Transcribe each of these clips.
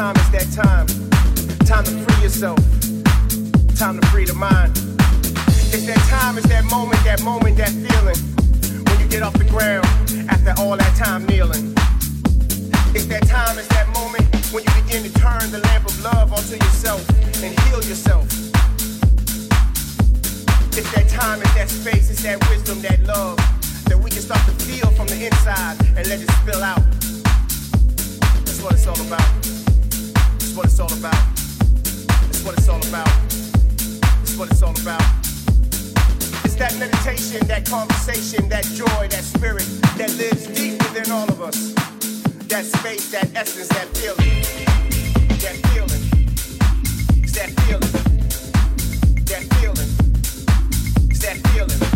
time is that time. Time to free yourself. Time to free the mind. It's that time, it's that moment, that moment, that feeling. When you get off the ground after all that time kneeling. It's that time, it's that moment when you begin to turn the lamp of love onto yourself and heal yourself. It's that time, it's that space, it's that wisdom, that love that we can start to feel from the inside and let it spill out. That's what it's all about. It's what it's all about. It's what it's all about. It's what it's all about. It's that meditation, that conversation, that joy, that spirit that lives deep within all of us. That space, that essence, that feeling. That feeling. That feeling. That feeling. That feeling.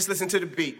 Just listen to the beat.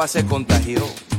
Europa se contagió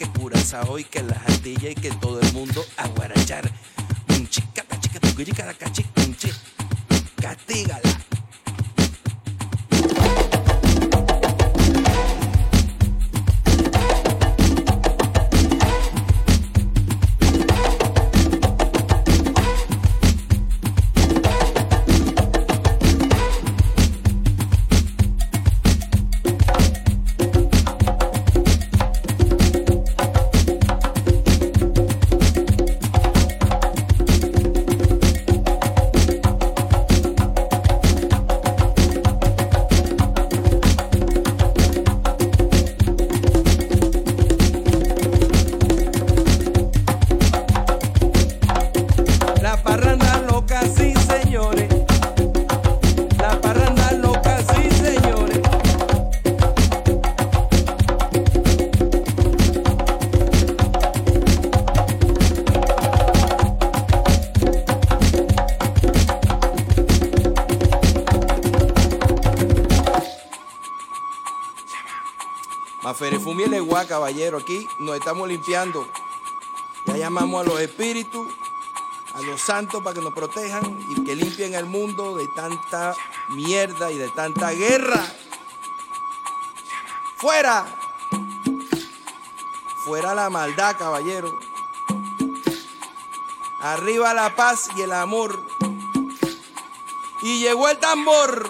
que curaza hoy, que la jardilla y que todo el mundo a guarachar. Chica, tu cachi, Castígala. Maferefumi el Eguá, caballero, aquí nos estamos limpiando. Ya llamamos a los espíritus, a los santos para que nos protejan y que limpien el mundo de tanta mierda y de tanta guerra. ¡Fuera! Fuera la maldad, caballero. Arriba la paz y el amor. Y llegó el tambor.